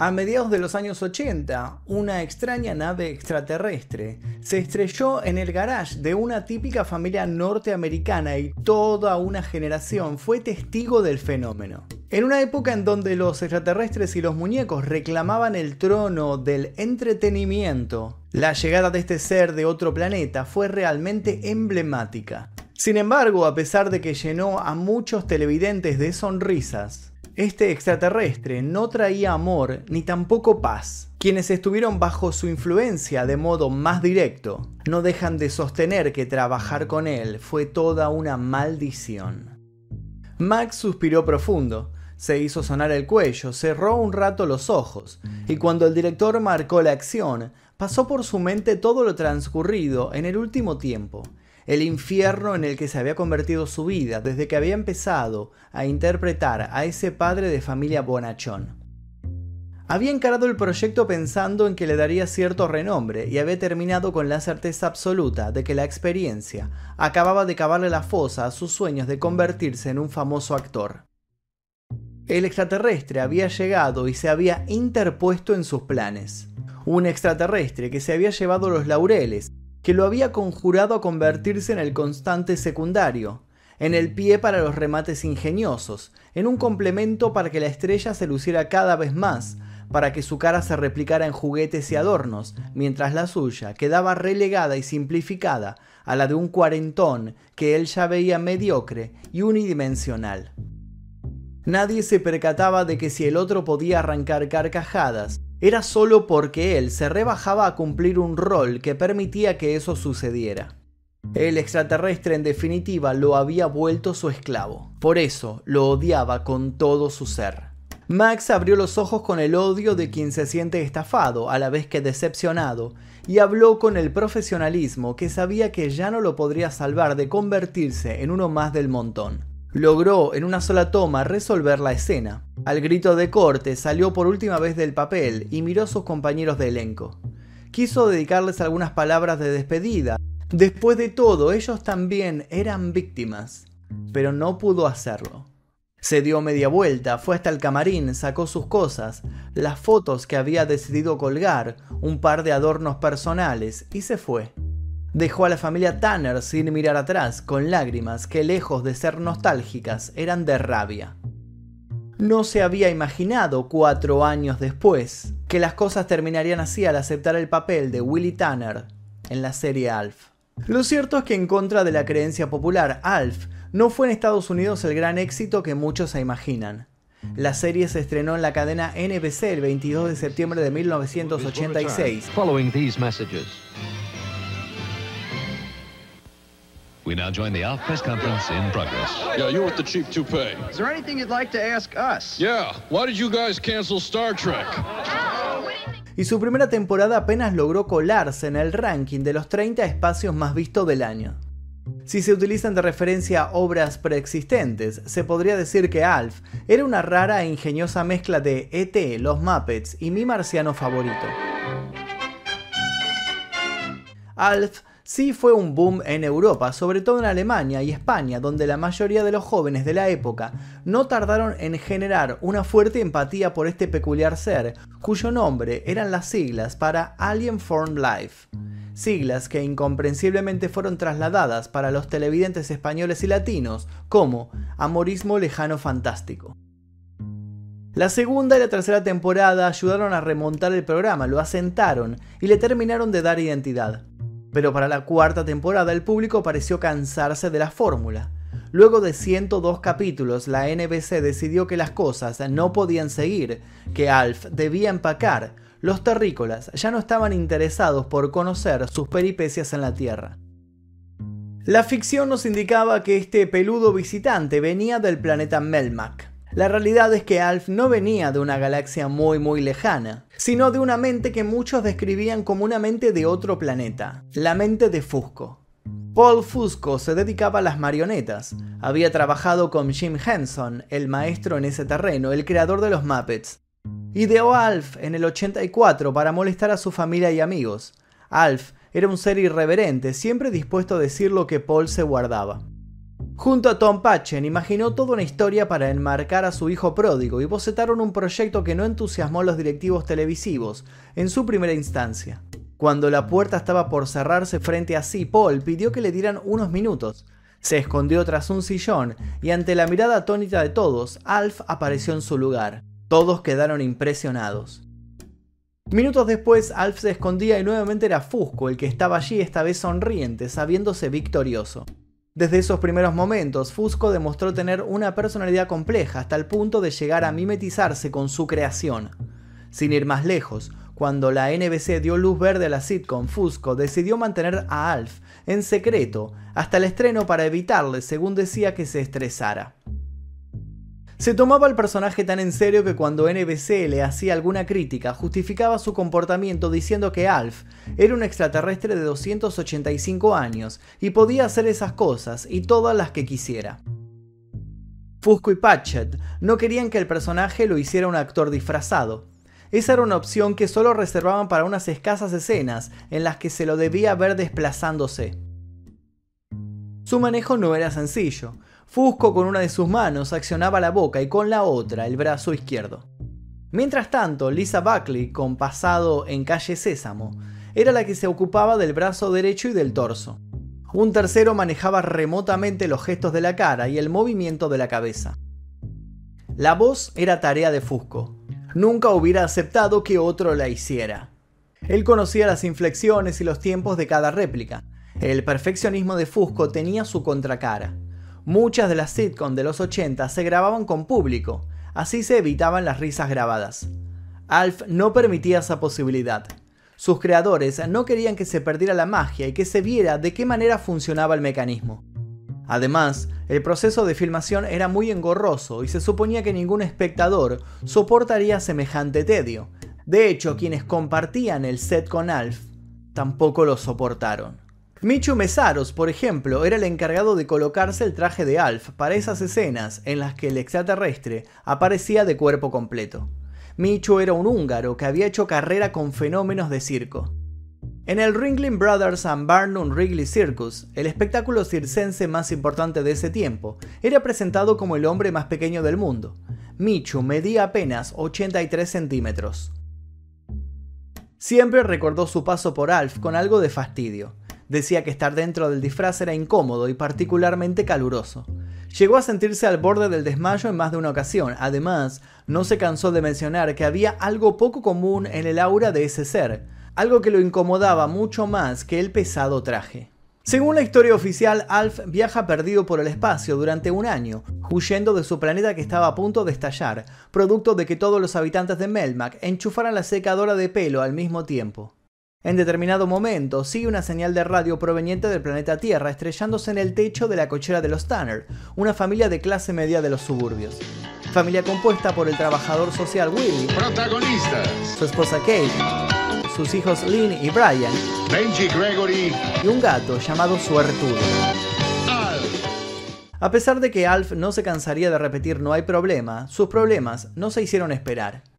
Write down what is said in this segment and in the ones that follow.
A mediados de los años 80, una extraña nave extraterrestre se estrelló en el garage de una típica familia norteamericana y toda una generación fue testigo del fenómeno. En una época en donde los extraterrestres y los muñecos reclamaban el trono del entretenimiento, la llegada de este ser de otro planeta fue realmente emblemática. Sin embargo, a pesar de que llenó a muchos televidentes de sonrisas, este extraterrestre no traía amor ni tampoco paz. Quienes estuvieron bajo su influencia de modo más directo no dejan de sostener que trabajar con él fue toda una maldición. Max suspiró profundo, se hizo sonar el cuello, cerró un rato los ojos, y cuando el director marcó la acción, pasó por su mente todo lo transcurrido en el último tiempo, el infierno en el que se había convertido su vida desde que había empezado a interpretar a ese padre de familia bonachón. Había encarado el proyecto pensando en que le daría cierto renombre y había terminado con la certeza absoluta de que la experiencia acababa de cavarle la fosa a sus sueños de convertirse en un famoso actor. El extraterrestre había llegado y se había interpuesto en sus planes. Un extraterrestre que se había llevado los laureles que lo había conjurado a convertirse en el constante secundario, en el pie para los remates ingeniosos, en un complemento para que la estrella se luciera cada vez más, para que su cara se replicara en juguetes y adornos, mientras la suya quedaba relegada y simplificada a la de un cuarentón que él ya veía mediocre y unidimensional. Nadie se percataba de que si el otro podía arrancar carcajadas, era solo porque él se rebajaba a cumplir un rol que permitía que eso sucediera. El extraterrestre en definitiva lo había vuelto su esclavo. Por eso lo odiaba con todo su ser. Max abrió los ojos con el odio de quien se siente estafado, a la vez que decepcionado, y habló con el profesionalismo que sabía que ya no lo podría salvar de convertirse en uno más del montón. Logró en una sola toma resolver la escena. Al grito de corte salió por última vez del papel y miró a sus compañeros de elenco. Quiso dedicarles algunas palabras de despedida. Después de todo, ellos también eran víctimas, pero no pudo hacerlo. Se dio media vuelta, fue hasta el camarín, sacó sus cosas, las fotos que había decidido colgar, un par de adornos personales y se fue. Dejó a la familia Tanner sin mirar atrás, con lágrimas que lejos de ser nostálgicas eran de rabia. No se había imaginado cuatro años después que las cosas terminarían así al aceptar el papel de Willie Tanner en la serie Alf. Lo cierto es que en contra de la creencia popular, Alf no fue en Estados Unidos el gran éxito que muchos se imaginan. La serie se estrenó en la cadena NBC el 22 de septiembre de 1986. We now join the ALF press conference in progress. Yeah, you with the cheap toupee. Is there anything you'd like to ask us? Yeah, why did you guys cancel Star Trek? Y su primera temporada apenas logró colarse en el ranking de los 30 espacios más vistos del año. Si se utilizan de referencia obras preexistentes, se podría decir que Alf era una rara e ingeniosa mezcla de ET, los Muppets y mi marciano favorito. Alf sí fue un boom en Europa, sobre todo en Alemania y España, donde la mayoría de los jóvenes de la época no tardaron en generar una fuerte empatía por este peculiar ser, cuyo nombre eran las siglas para Alien Form Life. Siglas que incomprensiblemente fueron trasladadas para los televidentes españoles y latinos como Amorismo Lejano Fantástico. La segunda y la tercera temporada ayudaron a remontar el programa, lo asentaron y le terminaron de dar identidad. Pero para la cuarta temporada el público pareció cansarse de la fórmula. Luego de 102 capítulos, la NBC decidió que las cosas no podían seguir, que Alf debía empacar. Los terrícolas ya no estaban interesados por conocer sus peripecias en la Tierra. La ficción nos indicaba que este peludo visitante venía del planeta Melmac, la realidad es que Alf no venía de una galaxia muy muy lejana, sino de una mente que muchos describían como una mente de otro planeta, la mente de Fusco. Paul Fusco se dedicaba a las marionetas, había trabajado con Jim Henson, el maestro en ese terreno, el creador de los Muppets. Ideó a Alf en el 84 para molestar a su familia y amigos. Alf era un ser irreverente, siempre dispuesto a decir lo que Paul se guardaba. Junto a Tom Patchen imaginó toda una historia para enmarcar a su hijo pródigo y bocetaron un proyecto que no entusiasmó a los directivos televisivos en su primera instancia. Cuando la puerta estaba por cerrarse frente a sí, Paul pidió que le dieran unos minutos. Se escondió tras un sillón y ante la mirada atónita de todos, Alf apareció en su lugar. Todos quedaron impresionados. Minutos después, Alf se escondía y nuevamente era Fusco el que estaba allí esta vez sonriente, sabiéndose victorioso. Desde esos primeros momentos, Fusco demostró tener una personalidad compleja hasta el punto de llegar a mimetizarse con su creación. Sin ir más lejos, cuando la NBC dio luz verde a la sitcom, Fusco decidió mantener a Alf en secreto hasta el estreno para evitarle, según decía, que se estresara. Se tomaba el personaje tan en serio que cuando NBC le hacía alguna crítica justificaba su comportamiento diciendo que Alf era un extraterrestre de 285 años y podía hacer esas cosas y todas las que quisiera. Fusco y Patchett no querían que el personaje lo hiciera un actor disfrazado. Esa era una opción que solo reservaban para unas escasas escenas en las que se lo debía ver desplazándose. Su manejo no era sencillo, Fusco con una de sus manos accionaba la boca y con la otra el brazo izquierdo. Mientras tanto, Lisa Buckley, con pasado en calle Sésamo, era la que se ocupaba del brazo derecho y del torso. Un tercero manejaba remotamente los gestos de la cara y el movimiento de la cabeza. La voz era tarea de Fusco. Nunca hubiera aceptado que otro la hiciera. Él conocía las inflexiones y los tiempos de cada réplica. El perfeccionismo de Fusco tenía su contracara. Muchas de las sitcoms de los 80 se grababan con público, así se evitaban las risas grabadas. Alf no permitía esa posibilidad. Sus creadores no querían que se perdiera la magia y que se viera de qué manera funcionaba el mecanismo. Además, el proceso de filmación era muy engorroso y se suponía que ningún espectador soportaría semejante tedio. De hecho, quienes compartían el set con Alf tampoco lo soportaron. Michu Mesaros, por ejemplo, era el encargado de colocarse el traje de Alf para esas escenas en las que el extraterrestre aparecía de cuerpo completo. Michu era un húngaro que había hecho carrera con fenómenos de circo. En el Ringling Brothers and Barnum Wrigley Circus, el espectáculo circense más importante de ese tiempo, era presentado como el hombre más pequeño del mundo. Michu medía apenas 83 centímetros. Siempre recordó su paso por Alf con algo de fastidio. Decía que estar dentro del disfraz era incómodo y particularmente caluroso. Llegó a sentirse al borde del desmayo en más de una ocasión. Además, no se cansó de mencionar que había algo poco común en el aura de ese ser, algo que lo incomodaba mucho más que el pesado traje. Según la historia oficial, Alf viaja perdido por el espacio durante un año, huyendo de su planeta que estaba a punto de estallar, producto de que todos los habitantes de Melmac enchufaran la secadora de pelo al mismo tiempo. En determinado momento, sigue una señal de radio proveniente del planeta Tierra estrellándose en el techo de la cochera de los Tanner, una familia de clase media de los suburbios. Familia compuesta por el trabajador social Willy, Protagonistas. su esposa Kate, sus hijos Lynn y Brian, Benji Gregory. y un gato llamado Suertudo. A pesar de que Alf no se cansaría de repetir no hay problema, sus problemas no se hicieron esperar.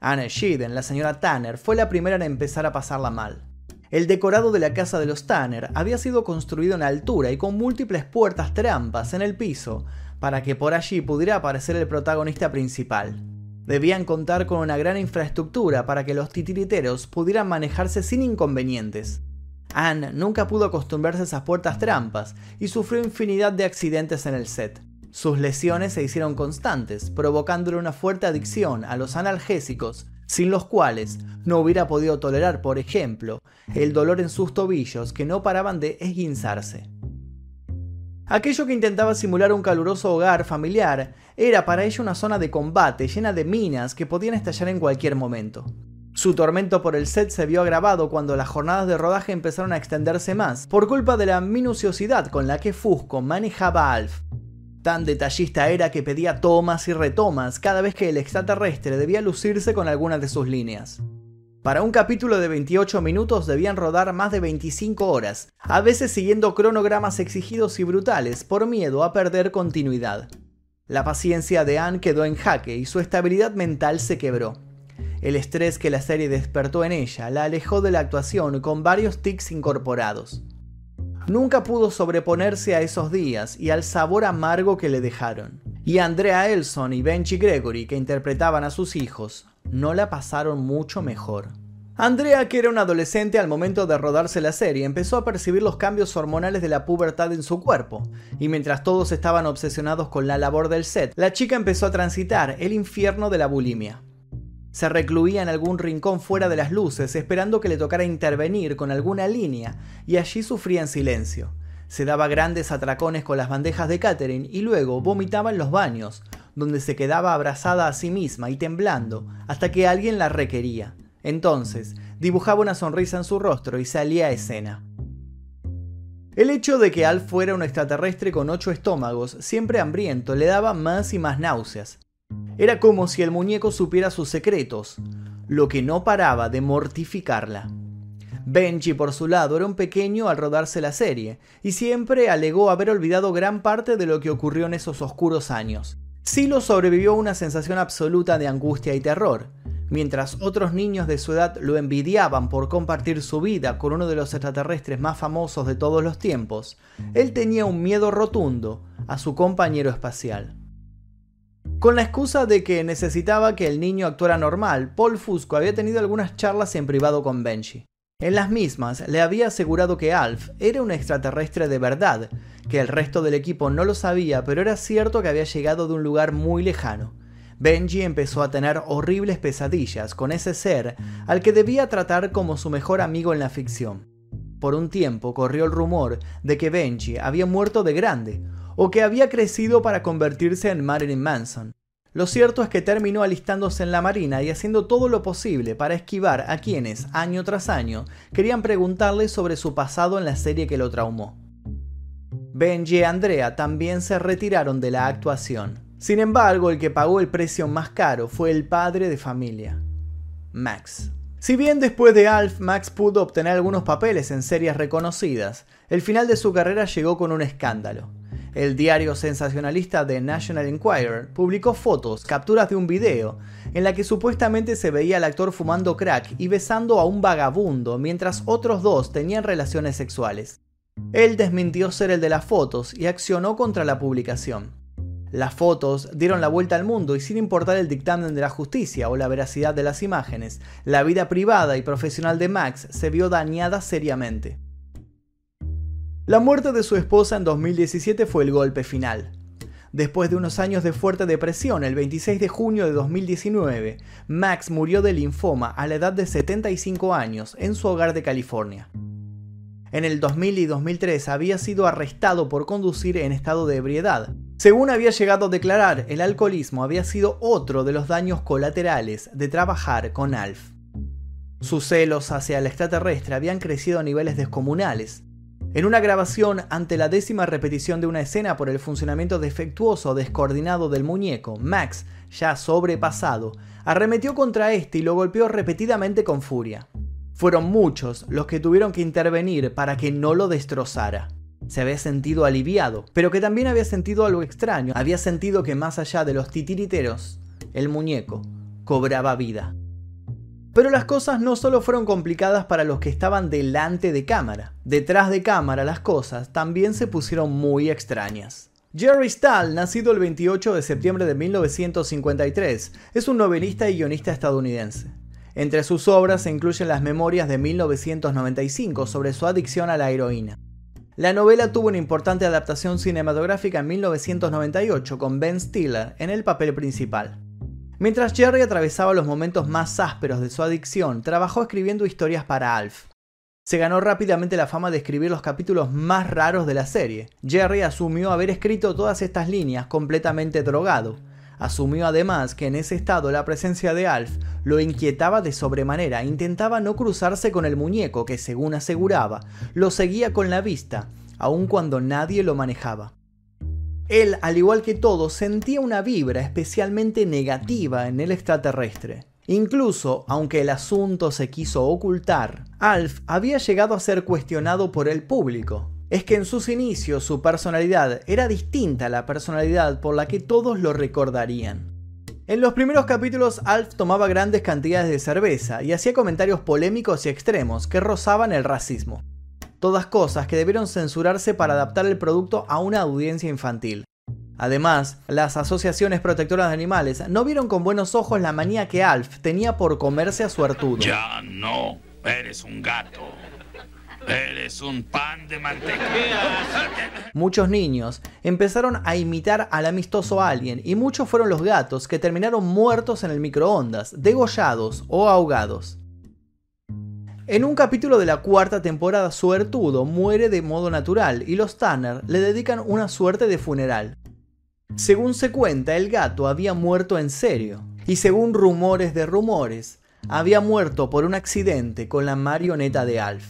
Anne Sheeden, la señora Tanner, fue la primera en empezar a pasarla mal. El decorado de la casa de los Tanner había sido construido en altura y con múltiples puertas trampas en el piso para que por allí pudiera aparecer el protagonista principal. Debían contar con una gran infraestructura para que los titiriteros pudieran manejarse sin inconvenientes. Anne nunca pudo acostumbrarse a esas puertas trampas y sufrió infinidad de accidentes en el set. Sus lesiones se hicieron constantes, provocándole una fuerte adicción a los analgésicos, sin los cuales no hubiera podido tolerar, por ejemplo, el dolor en sus tobillos que no paraban de esguinzarse. Aquello que intentaba simular un caluroso hogar familiar era para ella una zona de combate llena de minas que podían estallar en cualquier momento. Su tormento por el set se vio agravado cuando las jornadas de rodaje empezaron a extenderse más, por culpa de la minuciosidad con la que Fusco manejaba a Alf. Tan detallista era que pedía tomas y retomas cada vez que el extraterrestre debía lucirse con alguna de sus líneas. Para un capítulo de 28 minutos debían rodar más de 25 horas, a veces siguiendo cronogramas exigidos y brutales por miedo a perder continuidad. La paciencia de Anne quedó en jaque y su estabilidad mental se quebró. El estrés que la serie despertó en ella la alejó de la actuación con varios tics incorporados. Nunca pudo sobreponerse a esos días y al sabor amargo que le dejaron. Y Andrea Elson y Benji Gregory, que interpretaban a sus hijos, no la pasaron mucho mejor. Andrea, que era una adolescente al momento de rodarse la serie, empezó a percibir los cambios hormonales de la pubertad en su cuerpo, y mientras todos estaban obsesionados con la labor del set, la chica empezó a transitar el infierno de la bulimia. Se recluía en algún rincón fuera de las luces, esperando que le tocara intervenir con alguna línea, y allí sufría en silencio. Se daba grandes atracones con las bandejas de catering y luego vomitaba en los baños, donde se quedaba abrazada a sí misma y temblando hasta que alguien la requería. Entonces, dibujaba una sonrisa en su rostro y salía a escena. El hecho de que Al fuera un extraterrestre con ocho estómagos, siempre hambriento, le daba más y más náuseas. Era como si el muñeco supiera sus secretos, lo que no paraba de mortificarla. Benji, por su lado, era un pequeño al rodarse la serie, y siempre alegó haber olvidado gran parte de lo que ocurrió en esos oscuros años. Silo sobrevivió a una sensación absoluta de angustia y terror, Mientras otros niños de su edad lo envidiaban por compartir su vida con uno de los extraterrestres más famosos de todos los tiempos, él tenía un miedo rotundo a su compañero espacial. Con la excusa de que necesitaba que el niño actuara normal, Paul Fusco había tenido algunas charlas en privado con Benji. En las mismas le había asegurado que Alf era un extraterrestre de verdad, que el resto del equipo no lo sabía, pero era cierto que había llegado de un lugar muy lejano Benji empezó a tener horribles pesadillas con ese ser al que debía tratar como su mejor amigo en la ficción. Por un tiempo corrió el rumor de que Benji había muerto de grande, o que había crecido para convertirse en Marilyn Manson. Lo cierto es que terminó alistándose en la Marina y haciendo todo lo posible para esquivar a quienes, año tras año, querían preguntarle sobre su pasado en la serie que lo traumó. Benji y Andrea también se retiraron de la actuación. Sin embargo, el que pagó el precio más caro fue el padre de familia, Max. Si bien después de Alf Max pudo obtener algunos papeles en series reconocidas, el final de su carrera llegó con un escándalo. El diario sensacionalista The National Enquirer publicó fotos, capturas de un video, en la que supuestamente se veía al actor fumando crack y besando a un vagabundo mientras otros dos tenían relaciones sexuales. Él desmintió ser el de las fotos y accionó contra la publicación. Las fotos dieron la vuelta al mundo y sin importar el dictamen de la justicia o la veracidad de las imágenes, la vida privada y profesional de Max se vio dañada seriamente. La muerte de su esposa en 2017 fue el golpe final. Después de unos años de fuerte depresión, el 26 de junio de 2019, Max murió de linfoma a la edad de 75 años en su hogar de California. En el 2000 y 2003 había sido arrestado por conducir en estado de ebriedad, según había llegado a declarar, el alcoholismo había sido otro de los daños colaterales de trabajar con Alf. Sus celos hacia el extraterrestre habían crecido a niveles descomunales. En una grabación ante la décima repetición de una escena por el funcionamiento defectuoso o descoordinado del muñeco, Max, ya sobrepasado, arremetió contra este y lo golpeó repetidamente con furia. Fueron muchos los que tuvieron que intervenir para que no lo destrozara se había sentido aliviado, pero que también había sentido algo extraño. Había sentido que más allá de los titiriteros, el muñeco cobraba vida. Pero las cosas no solo fueron complicadas para los que estaban delante de cámara. Detrás de cámara las cosas también se pusieron muy extrañas. Jerry Stahl, nacido el 28 de septiembre de 1953, es un novelista y guionista estadounidense. Entre sus obras se incluyen las memorias de 1995 sobre su adicción a la heroína. La novela tuvo una importante adaptación cinematográfica en 1998 con Ben Stiller en el papel principal. Mientras Jerry atravesaba los momentos más ásperos de su adicción, trabajó escribiendo historias para Alf. Se ganó rápidamente la fama de escribir los capítulos más raros de la serie. Jerry asumió haber escrito todas estas líneas completamente drogado, Asumió además que en ese estado la presencia de Alf lo inquietaba de sobremanera, intentaba no cruzarse con el muñeco que, según aseguraba, lo seguía con la vista, aun cuando nadie lo manejaba. Él, al igual que todos, sentía una vibra especialmente negativa en el extraterrestre. Incluso, aunque el asunto se quiso ocultar, Alf había llegado a ser cuestionado por el público, es que en sus inicios su personalidad era distinta a la personalidad por la que todos lo recordarían. En los primeros capítulos Alf tomaba grandes cantidades de cerveza y hacía comentarios polémicos y extremos que rozaban el racismo. Todas cosas que debieron censurarse para adaptar el producto a una audiencia infantil. Además, las asociaciones protectoras de animales no vieron con buenos ojos la manía que Alf tenía por comerse a su artudo. Ya no, eres un gato. Eres un pan de mantequilla. Muchos niños empezaron a imitar al amistoso alien y muchos fueron los gatos que terminaron muertos en el microondas, degollados o ahogados. En un capítulo de la cuarta temporada, Suertudo muere de modo natural y los Tanner le dedican una suerte de funeral. Según se cuenta, el gato había muerto en serio, y según rumores de rumores, había muerto por un accidente con la marioneta de Alf.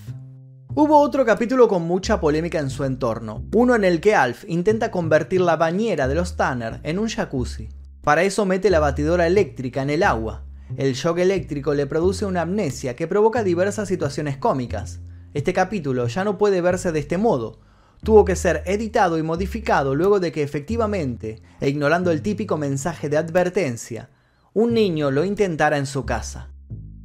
Hubo otro capítulo con mucha polémica en su entorno, uno en el que Alf intenta convertir la bañera de los Tanner en un jacuzzi. Para eso mete la batidora eléctrica en el agua. El shock eléctrico le produce una amnesia que provoca diversas situaciones cómicas. Este capítulo ya no puede verse de este modo. Tuvo que ser editado y modificado luego de que efectivamente, e ignorando el típico mensaje de advertencia, un niño lo intentara en su casa.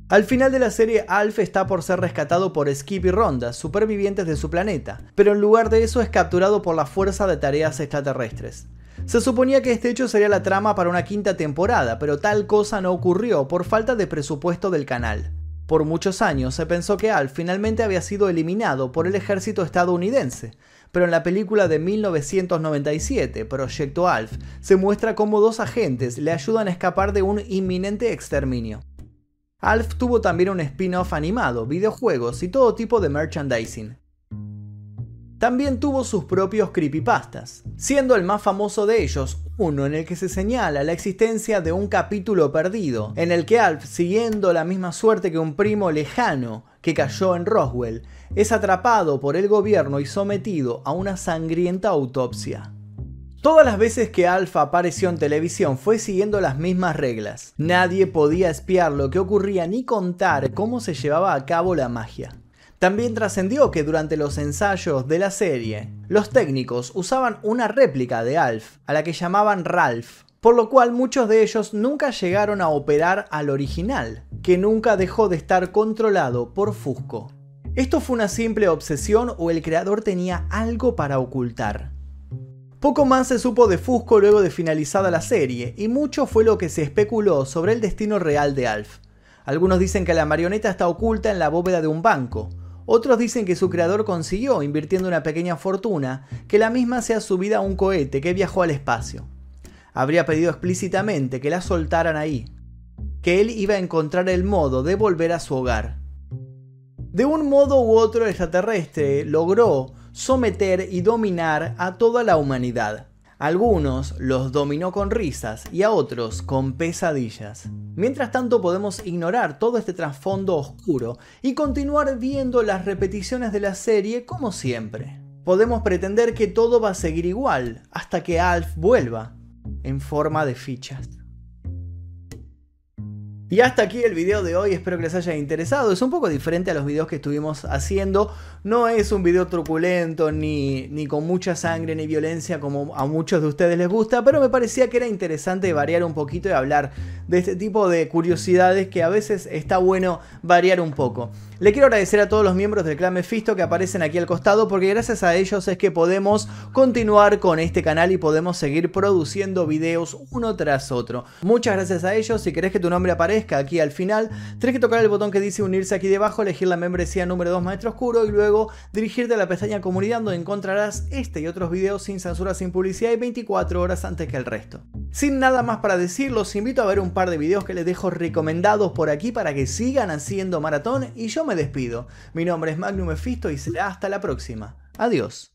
Al final de la serie, Alf está por ser rescatado por Skip y Ronda, supervivientes de su planeta, pero en lugar de eso es capturado por la Fuerza de Tareas Extraterrestres. Se suponía que este hecho sería la trama para una quinta temporada, pero tal cosa no ocurrió por falta de presupuesto del canal. Por muchos años se pensó que Alf finalmente había sido eliminado por el ejército estadounidense, pero en la película de 1997, Proyecto Alf, se muestra cómo dos agentes le ayudan a escapar de un inminente exterminio. Alf tuvo también un spin-off animado, videojuegos y todo tipo de merchandising. También tuvo sus propios creepypastas, siendo el más famoso de ellos uno en el que se señala la existencia de un capítulo perdido, en el que Alf, siguiendo la misma suerte que un primo lejano que cayó en Roswell, es atrapado por el gobierno y sometido a una sangrienta autopsia. Todas las veces que Alpha apareció en televisión fue siguiendo las mismas reglas. Nadie podía espiar lo que ocurría ni contar cómo se llevaba a cabo la magia. También trascendió que durante los ensayos de la serie, los técnicos usaban una réplica de Alf, a la que llamaban Ralph, por lo cual muchos de ellos nunca llegaron a operar al original, que nunca dejó de estar controlado por Fusco. ¿Esto fue una simple obsesión o el creador tenía algo para ocultar? Poco más se supo de Fusco luego de finalizada la serie, y mucho fue lo que se especuló sobre el destino real de Alf. Algunos dicen que la marioneta está oculta en la bóveda de un banco, otros dicen que su creador consiguió, invirtiendo una pequeña fortuna, que la misma sea subida a un cohete que viajó al espacio. Habría pedido explícitamente que la soltaran ahí, que él iba a encontrar el modo de volver a su hogar. De un modo u otro el extraterrestre logró someter y dominar a toda la humanidad. Algunos los dominó con risas y a otros con pesadillas. Mientras tanto podemos ignorar todo este trasfondo oscuro y continuar viendo las repeticiones de la serie como siempre. Podemos pretender que todo va a seguir igual hasta que Alf vuelva en forma de fichas. Y hasta aquí el video de hoy, espero que les haya interesado. Es un poco diferente a los videos que estuvimos haciendo. No es un video truculento, ni, ni con mucha sangre, ni violencia como a muchos de ustedes les gusta, pero me parecía que era interesante variar un poquito y hablar de este tipo de curiosidades que a veces está bueno variar un poco. Le quiero agradecer a todos los miembros del clan Mephisto que aparecen aquí al costado porque gracias a ellos es que podemos continuar con este canal y podemos seguir produciendo videos uno tras otro. Muchas gracias a ellos, si querés que tu nombre aparezca aquí al final, tenés que tocar el botón que dice unirse aquí debajo, elegir la membresía número 2 Maestro Oscuro y luego dirigirte a la pestaña comunidad donde encontrarás este y otros videos sin censura, sin publicidad y 24 horas antes que el resto. Sin nada más para decir, los invito a ver un par de videos que les dejo recomendados por aquí para que sigan haciendo maratón y yo me despido. Mi nombre es Magnum Mephisto y será hasta la próxima. Adiós.